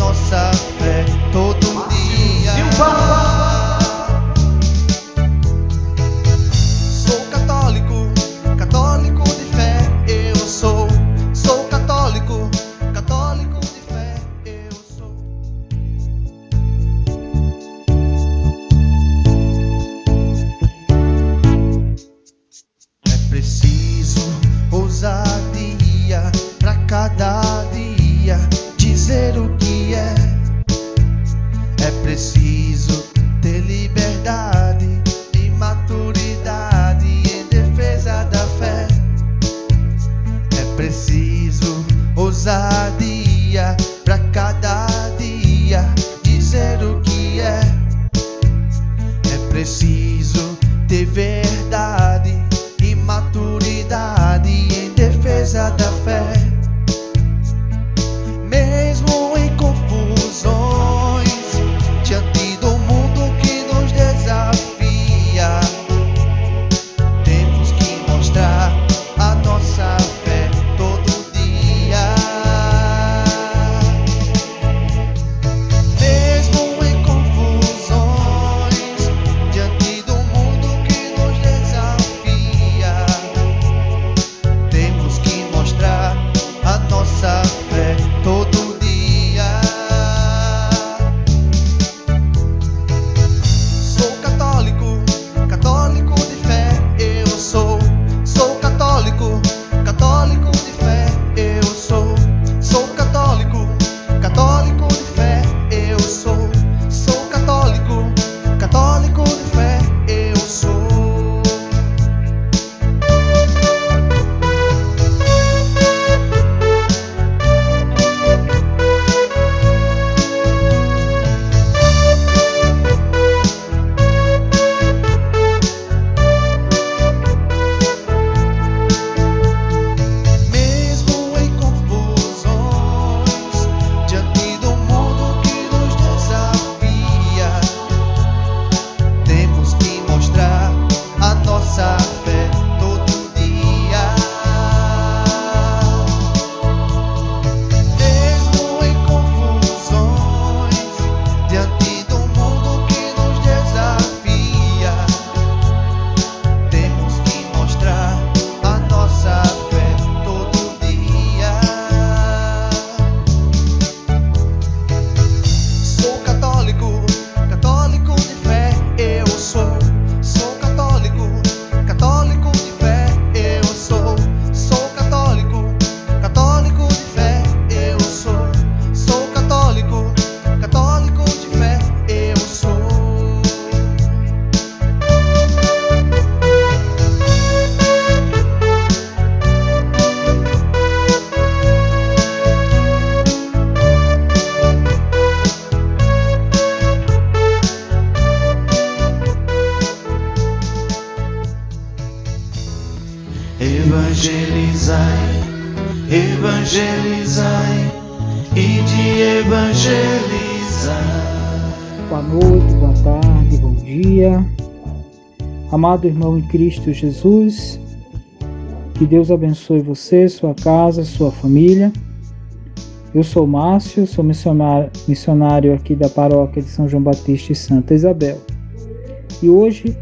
Nossa fé todo dia. Sou católico, católico de fé, eu sou. Sou católico, católico de fé, eu sou. É preciso ousadia pra cada Evangelizai, evangelizai e de evangelizar. Boa noite, boa tarde, bom dia. Amado irmão em Cristo Jesus, que Deus abençoe você, sua casa, sua família. Eu sou Márcio, sou missionário, missionário aqui da paróquia de São João Batista e Santa Isabel. E hoje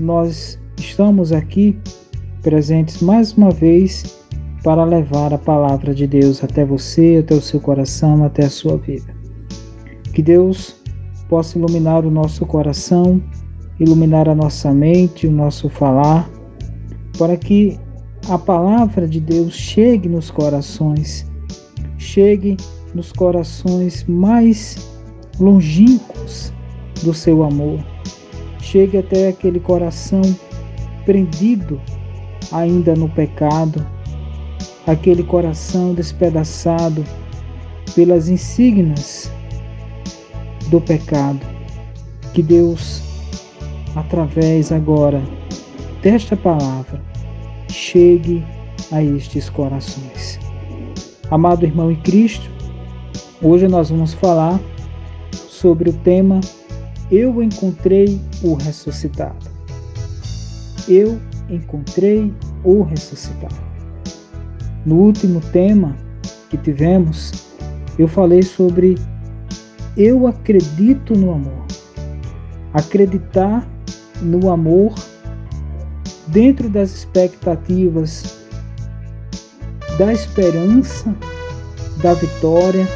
nós estamos aqui presentes mais uma vez para levar a palavra de Deus até você, até o seu coração, até a sua vida. Que Deus possa iluminar o nosso coração, iluminar a nossa mente, o nosso falar, para que a palavra de Deus chegue nos corações, chegue nos corações mais longínquos do seu amor, chegue até aquele coração prendido ainda no pecado, aquele coração despedaçado pelas insígnias do pecado. Que Deus, através agora desta palavra, chegue a estes corações. Amado irmão em Cristo, hoje nós vamos falar sobre o tema Eu encontrei o ressuscitado. Eu encontrei o ressuscitado. No último tema que tivemos, eu falei sobre eu acredito no amor. Acreditar no amor dentro das expectativas da esperança, da vitória,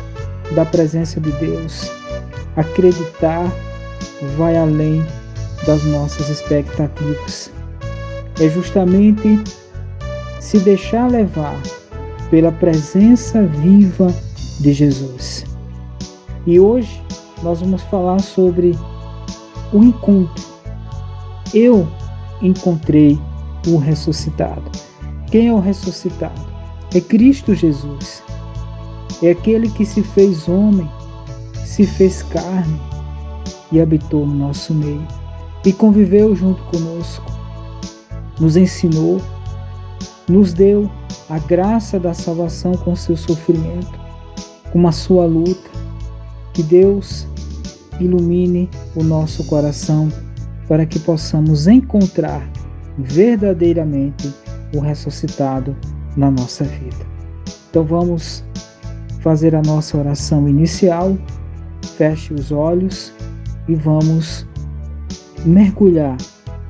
da presença de Deus. Acreditar vai além das nossas expectativas. É justamente se deixar levar pela presença viva de Jesus. E hoje nós vamos falar sobre o encontro. Eu encontrei o ressuscitado. Quem é o ressuscitado? É Cristo Jesus. É aquele que se fez homem, se fez carne e habitou no nosso meio e conviveu junto conosco. Nos ensinou, nos deu a graça da salvação com seu sofrimento, com a sua luta. Que Deus ilumine o nosso coração para que possamos encontrar verdadeiramente o ressuscitado na nossa vida. Então vamos fazer a nossa oração inicial. Feche os olhos e vamos mergulhar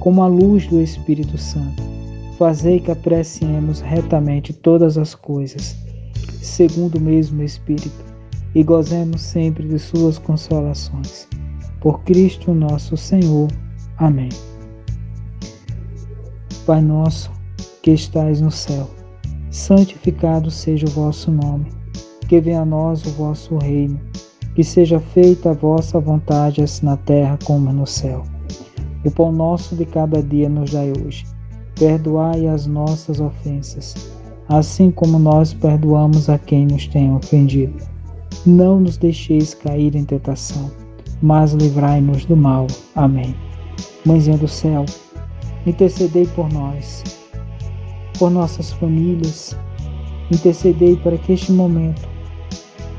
como a luz do Espírito Santo, fazei que apreciemos retamente todas as coisas, segundo o mesmo Espírito, e gozemos sempre de suas consolações. Por Cristo nosso Senhor. Amém. Pai nosso, que estais no céu, santificado seja o vosso nome. Que venha a nós o vosso reino. Que seja feita a vossa vontade, assim na terra como no céu. O pão nosso de cada dia nos dai hoje. Perdoai as nossas ofensas, assim como nós perdoamos a quem nos tem ofendido. Não nos deixeis cair em tentação, mas livrai-nos do mal. Amém. Mãezinha do céu, intercedei por nós por nossas famílias. Intercedei para que este momento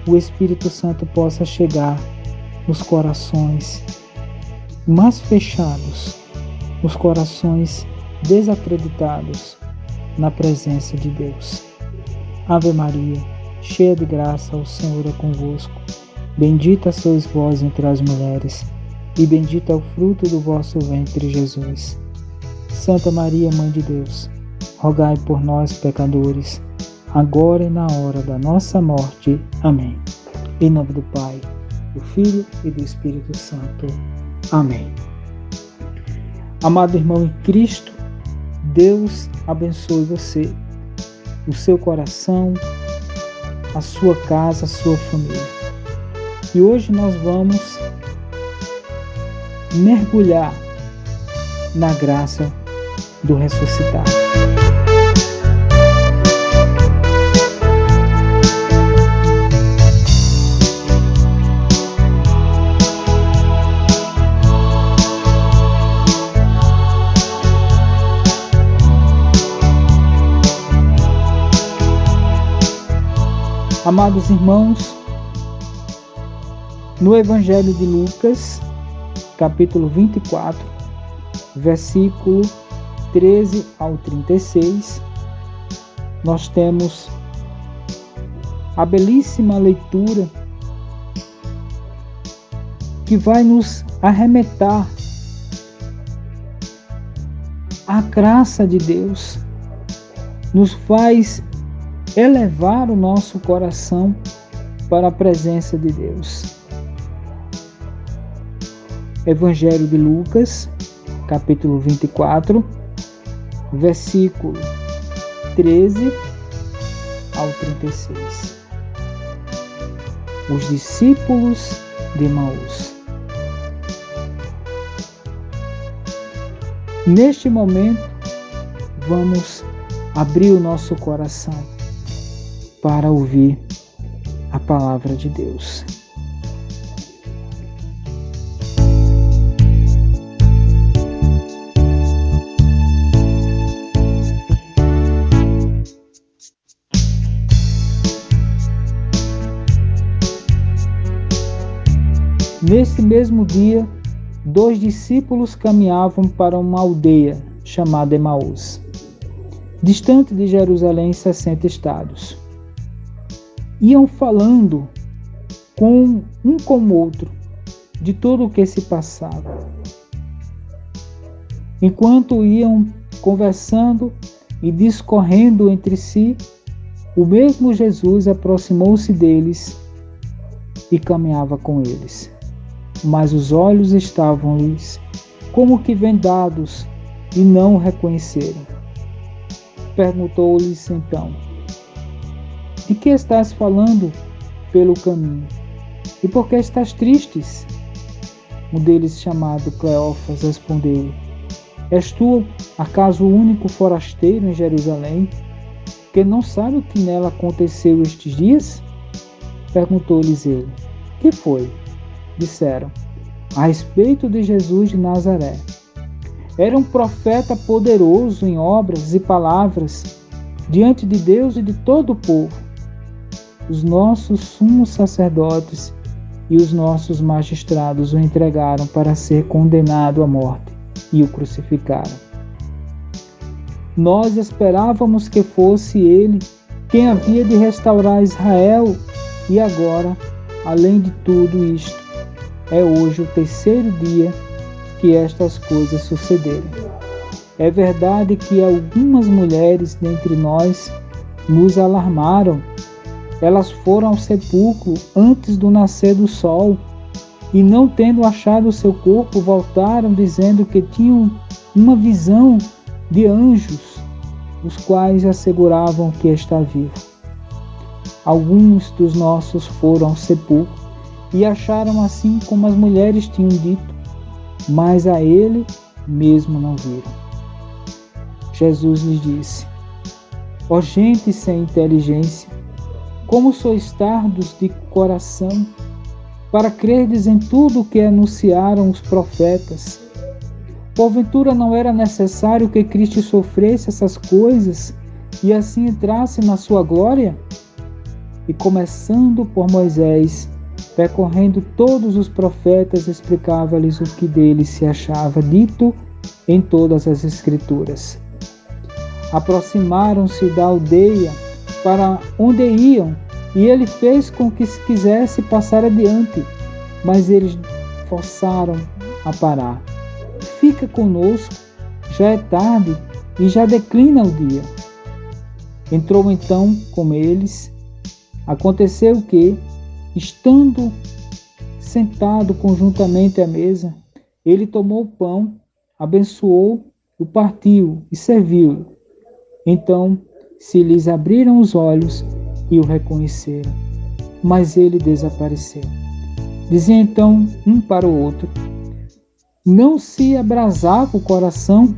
o Espírito Santo possa chegar nos corações mais fechados, nos corações desacreditados na presença de Deus. Ave Maria, cheia de graça, o Senhor é convosco. Bendita sois vós entre as mulheres, e bendito é o fruto do vosso ventre, Jesus. Santa Maria, Mãe de Deus, rogai por nós, pecadores, agora e na hora da nossa morte. Amém. Em nome do Pai, do Filho e do Espírito Santo. Amém. Amado irmão em Cristo, Deus abençoe você, o seu coração, a sua casa, a sua família. E hoje nós vamos mergulhar na graça do ressuscitado. Amados irmãos, no Evangelho de Lucas, capítulo 24, versículo 13 ao 36, nós temos a belíssima leitura que vai nos arremetar à graça de Deus, nos faz elevar o nosso coração para a presença de Deus. Evangelho de Lucas, capítulo 24, versículo 13 ao 36. Os discípulos de Maús. Neste momento, vamos abrir o nosso coração para ouvir a palavra de Deus. Nesse mesmo dia, dois discípulos caminhavam para uma aldeia chamada Emaús, distante de Jerusalém 60 estados. Iam falando com um com o outro de tudo o que se passava. Enquanto iam conversando e discorrendo entre si, o mesmo Jesus aproximou-se deles e caminhava com eles mas os olhos estavam-lhes como que vendados e não o reconheceram. Perguntou-lhes então: De que estás falando pelo caminho? E por que estás tristes? Um deles, chamado Cleófas, respondeu: És tu, acaso, o único forasteiro em Jerusalém, que não sabe o que nela aconteceu estes dias? Perguntou-lhes ele: Que foi? disseram a respeito de Jesus de Nazaré. Era um profeta poderoso em obras e palavras diante de Deus e de todo o povo. Os nossos sumos sacerdotes e os nossos magistrados o entregaram para ser condenado à morte e o crucificaram. Nós esperávamos que fosse ele quem havia de restaurar Israel e agora, além de tudo isto, é hoje o terceiro dia que estas coisas sucederam. É verdade que algumas mulheres dentre nós nos alarmaram. Elas foram ao sepulcro antes do nascer do sol e, não tendo achado o seu corpo, voltaram dizendo que tinham uma visão de anjos, os quais asseguravam que está vivo. Alguns dos nossos foram ao sepulcro e acharam assim como as mulheres tinham dito, mas a ele mesmo não viram. Jesus lhes disse: Ó gente sem inteligência, como sois tardos de coração para crerdes em tudo o que anunciaram os profetas? Porventura não era necessário que Cristo sofresse essas coisas e assim entrasse na sua glória? E começando por Moisés, Percorrendo todos os profetas, explicava-lhes o que dele se achava dito em todas as Escrituras. Aproximaram-se da aldeia para onde iam, e ele fez com que se quisesse passar adiante, mas eles forçaram a parar. Fica conosco, já é tarde e já declina o dia. Entrou então com eles. Aconteceu que, Estando sentado conjuntamente à mesa, ele tomou o pão, abençoou, o partiu e serviu. Então se lhes abriram os olhos e o reconheceram, mas ele desapareceu. Dizia então um para o outro: Não se abrasava o coração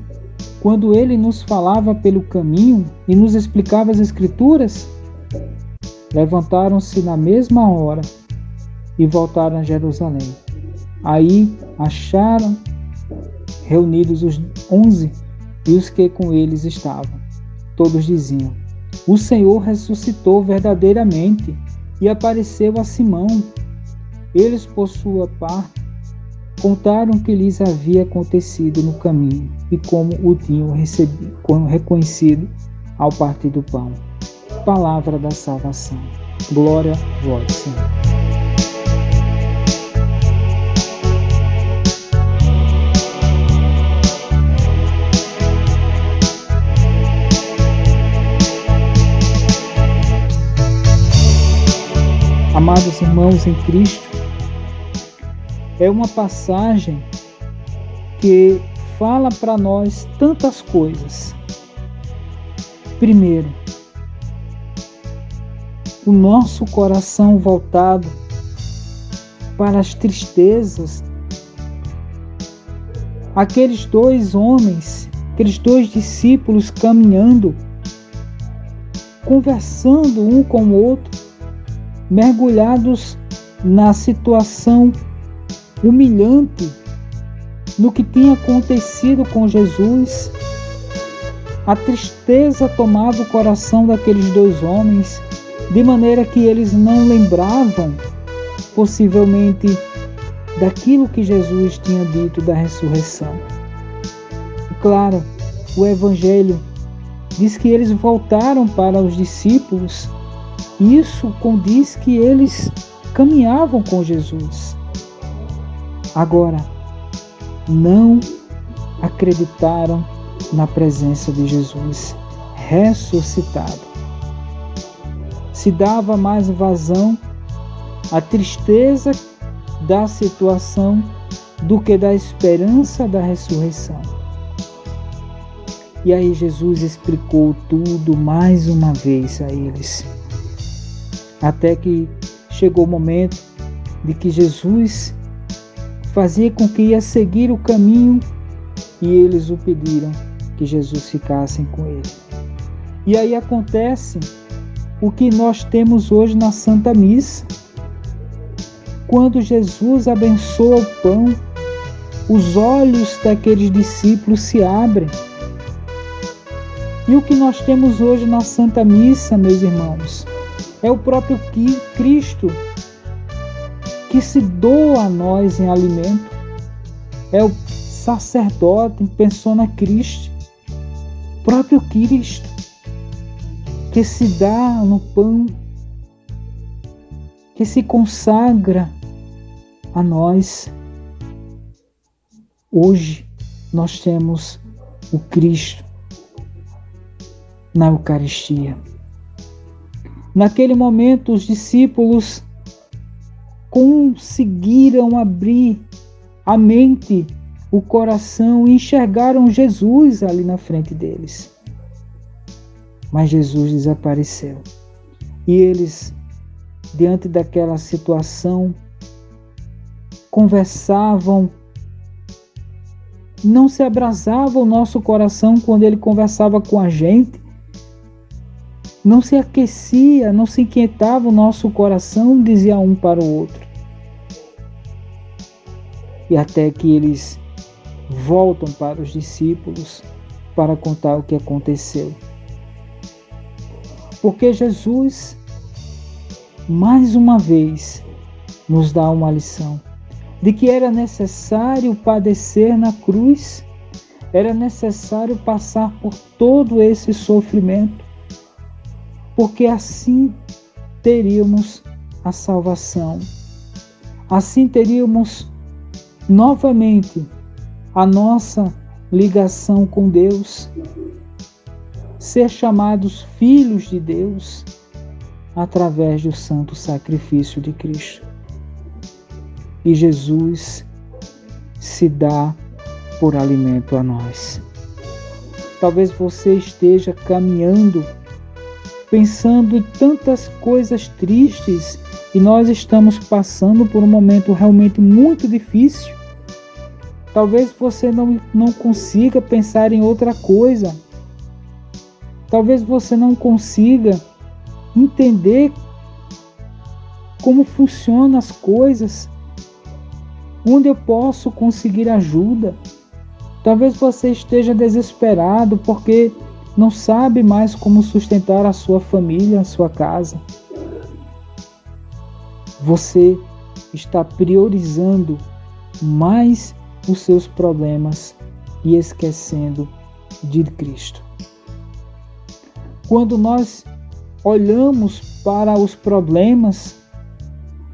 quando ele nos falava pelo caminho e nos explicava as Escrituras? Levantaram-se na mesma hora e voltaram a Jerusalém. Aí acharam reunidos os onze e os que com eles estavam. Todos diziam: O Senhor ressuscitou verdadeiramente e apareceu a Simão. Eles, por sua parte, contaram o que lhes havia acontecido no caminho e como o tinham recebido, reconhecido ao partir do pão palavra da salvação. Glória a vós, Senhor. Amados irmãos em Cristo, é uma passagem que fala para nós tantas coisas. Primeiro, o nosso coração voltado para as tristezas. Aqueles dois homens, aqueles dois discípulos caminhando, conversando um com o outro, mergulhados na situação humilhante, no que tinha acontecido com Jesus. A tristeza tomava o coração daqueles dois homens, de maneira que eles não lembravam, possivelmente, daquilo que Jesus tinha dito da ressurreição. E claro, o Evangelho diz que eles voltaram para os discípulos, isso condiz que eles caminhavam com Jesus. Agora, não acreditaram na presença de Jesus ressuscitado. Se dava mais vazão à tristeza da situação do que da esperança da ressurreição. E aí Jesus explicou tudo mais uma vez a eles. Até que chegou o momento de que Jesus fazia com que ia seguir o caminho e eles o pediram que Jesus ficasse com ele. E aí acontece o que nós temos hoje na Santa Missa. Quando Jesus abençoa o pão, os olhos daqueles discípulos se abrem. E o que nós temos hoje na Santa Missa, meus irmãos, é o próprio Cristo que se doa a nós em alimento. É o sacerdote em persona Cristo, próprio Cristo, que se dá no pão, que se consagra a nós. Hoje nós temos o Cristo na Eucaristia. Naquele momento, os discípulos conseguiram abrir a mente, o coração e enxergaram Jesus ali na frente deles. Mas Jesus desapareceu. E eles, diante daquela situação, conversavam. Não se abrasava o nosso coração quando ele conversava com a gente, não se aquecia, não se inquietava o nosso coração, dizia um para o outro. E até que eles voltam para os discípulos para contar o que aconteceu. Porque Jesus, mais uma vez, nos dá uma lição de que era necessário padecer na cruz, era necessário passar por todo esse sofrimento porque assim teríamos a salvação. Assim teríamos novamente a nossa ligação com Deus, ser chamados filhos de Deus através do santo sacrifício de Cristo. E Jesus se dá por alimento a nós. Talvez você esteja caminhando pensando tantas coisas tristes e nós estamos passando por um momento realmente muito difícil. Talvez você não, não consiga pensar em outra coisa. Talvez você não consiga entender como funcionam as coisas, onde eu posso conseguir ajuda. Talvez você esteja desesperado porque não sabe mais como sustentar a sua família, a sua casa. Você está priorizando mais os seus problemas e esquecendo de Cristo. Quando nós olhamos para os problemas,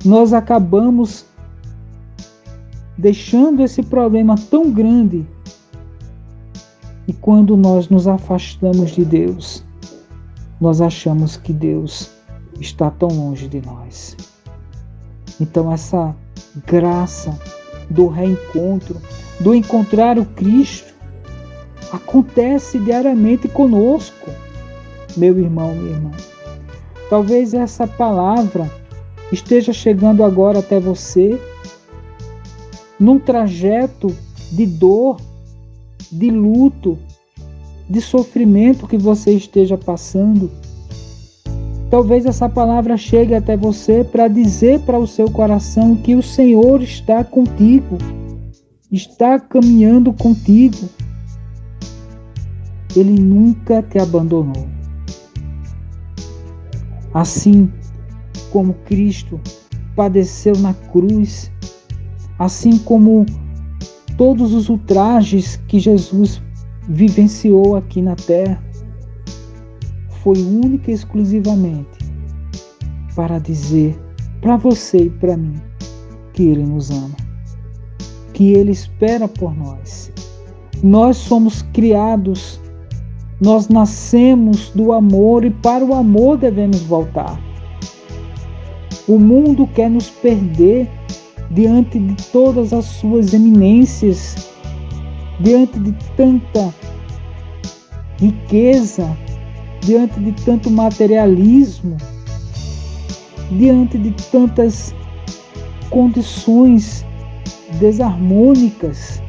nós acabamos deixando esse problema tão grande e quando nós nos afastamos de Deus, nós achamos que Deus está tão longe de nós. Então, essa graça do reencontro, do encontrar o Cristo, acontece diariamente conosco, meu irmão, minha irmã. Talvez essa palavra esteja chegando agora até você num trajeto de dor, de luto, de sofrimento que você esteja passando. Talvez essa palavra chegue até você para dizer para o seu coração que o Senhor está contigo, está caminhando contigo. Ele nunca te abandonou. Assim como Cristo padeceu na cruz, assim como todos os ultrajes que Jesus vivenciou aqui na terra, foi única e exclusivamente para dizer para você e para mim que Ele nos ama, que Ele espera por nós. Nós somos criados, nós nascemos do amor e para o amor devemos voltar. O mundo quer nos perder diante de todas as suas eminências, diante de tanta riqueza, diante de tanto materialismo, diante de tantas condições desarmônicas,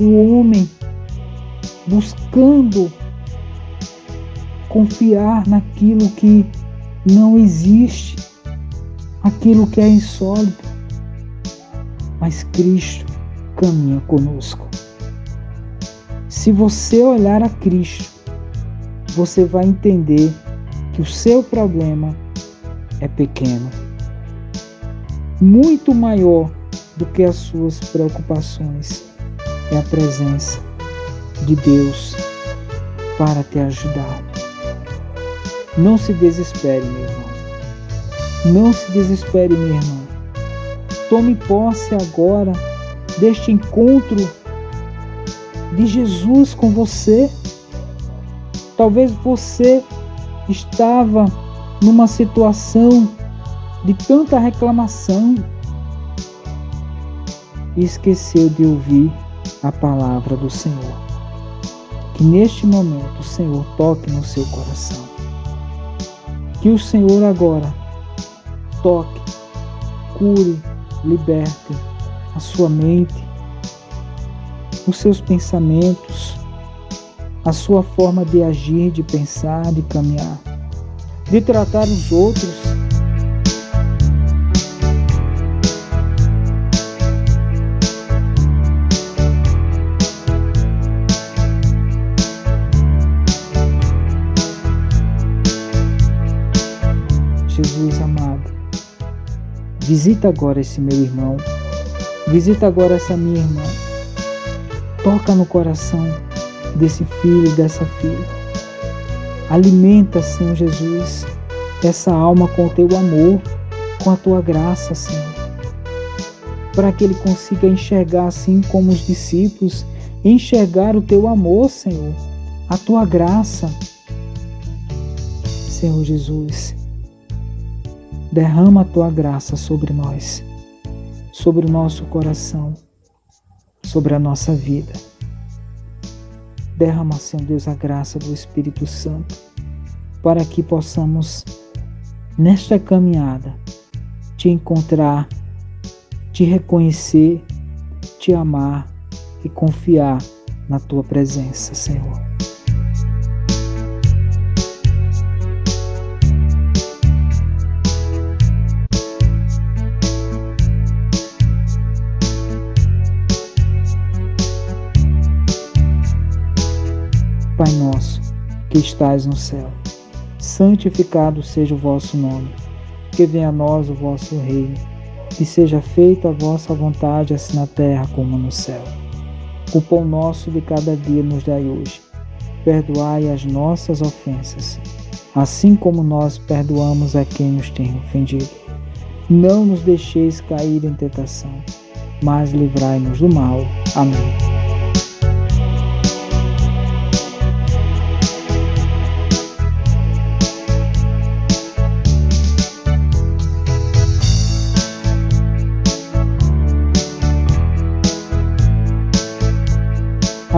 o homem buscando confiar naquilo que não existe, aquilo que é insólito. Mas Cristo caminha conosco. Se você olhar a Cristo, você vai entender que o seu problema é pequeno, muito maior do que as suas preocupações é a presença de Deus para te ajudar. Não se desespere, meu irmão. Não se desespere, minha irmã. Tome posse agora deste encontro de Jesus com você Talvez você estava numa situação de tanta reclamação e esqueceu de ouvir a palavra do Senhor. Que neste momento o Senhor toque no seu coração. Que o Senhor agora toque, cure, liberte a sua mente, os seus pensamentos, a sua forma de agir, de pensar, de caminhar, de tratar os outros. Visita agora esse meu irmão, visita agora essa minha irmã, toca no coração desse filho e dessa filha. Alimenta, Senhor Jesus, essa alma com o teu amor, com a tua graça, Senhor. Para que ele consiga enxergar, assim como os discípulos, enxergar o teu amor, Senhor, a tua graça. Senhor Jesus, derrama a tua graça sobre nós, sobre o nosso coração, sobre a nossa vida. Derrama, Senhor Deus, a graça do Espírito Santo, para que possamos, nesta caminhada, te encontrar, te reconhecer, te amar e confiar na tua presença, Senhor. Pai nosso, que estais no céu, santificado seja o vosso nome. Que venha a nós o vosso reino. Que seja feita a vossa vontade, assim na terra como no céu. O pão nosso de cada dia nos dai hoje. Perdoai as nossas ofensas, assim como nós perdoamos a quem nos tem ofendido. Não nos deixeis cair em tentação, mas livrai-nos do mal. Amém.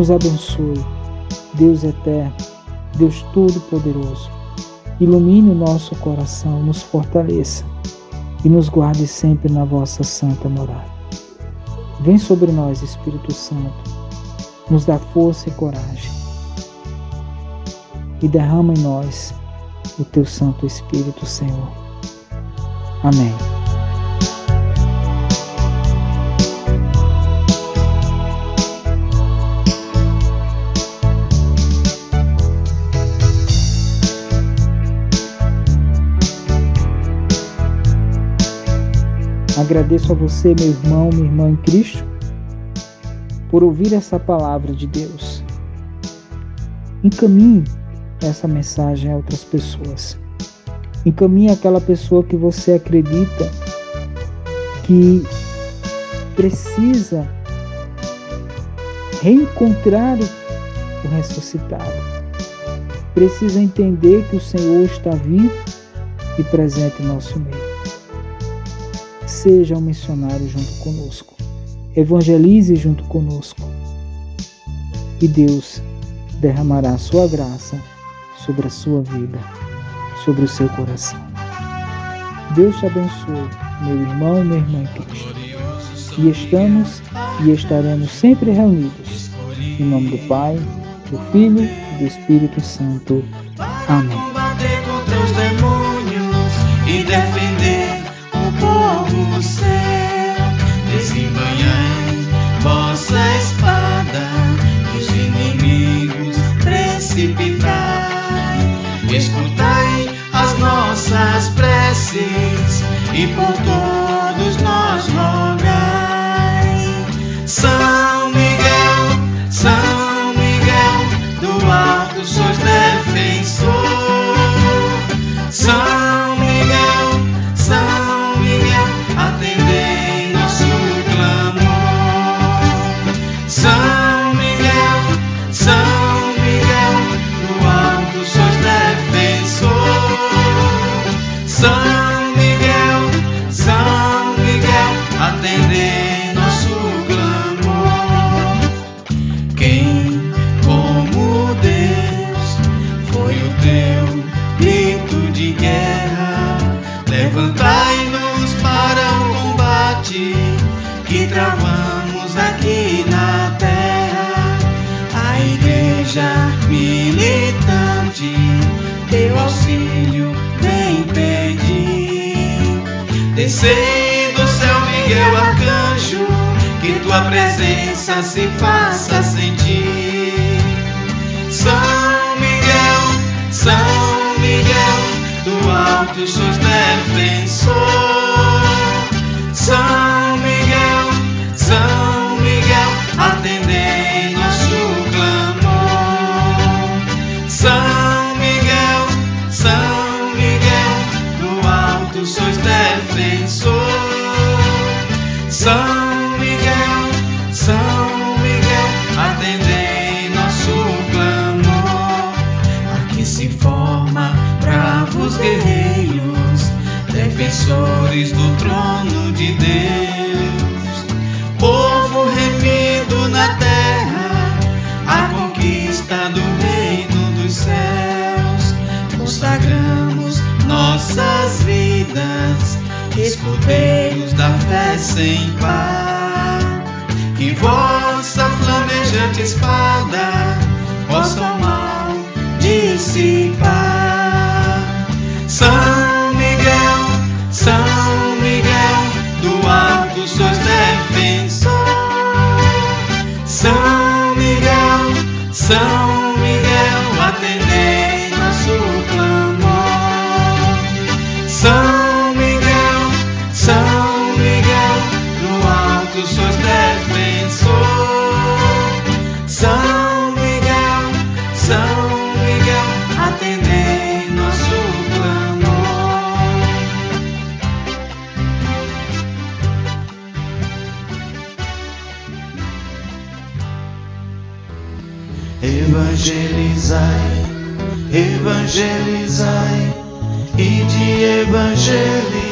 Nos abençoe, Deus eterno, Deus Todo-Poderoso. Ilumine o nosso coração, nos fortaleça e nos guarde sempre na vossa santa morada. Vem sobre nós, Espírito Santo, nos dá força e coragem e derrama em nós o teu Santo Espírito, Senhor. Amém. Agradeço a você, meu irmão, minha irmã em Cristo, por ouvir essa palavra de Deus. Encaminhe essa mensagem a outras pessoas. Encaminhe aquela pessoa que você acredita que precisa reencontrar o ressuscitado. Precisa entender que o Senhor está vivo e presente em nosso meio seja um missionário junto conosco. Evangelize junto conosco. E Deus derramará a sua graça sobre a sua vida, sobre o seu coração. Deus te abençoe, meu irmão minha irmã em Cristo. E estamos e estaremos sempre reunidos. Em nome do Pai, do Filho e do Espírito Santo. Amém. Preces e por todos do alto escudeiros da fé sem par. Que vossa flamejante espada possa o mal dissipar. Evangelizai e de evangelizar.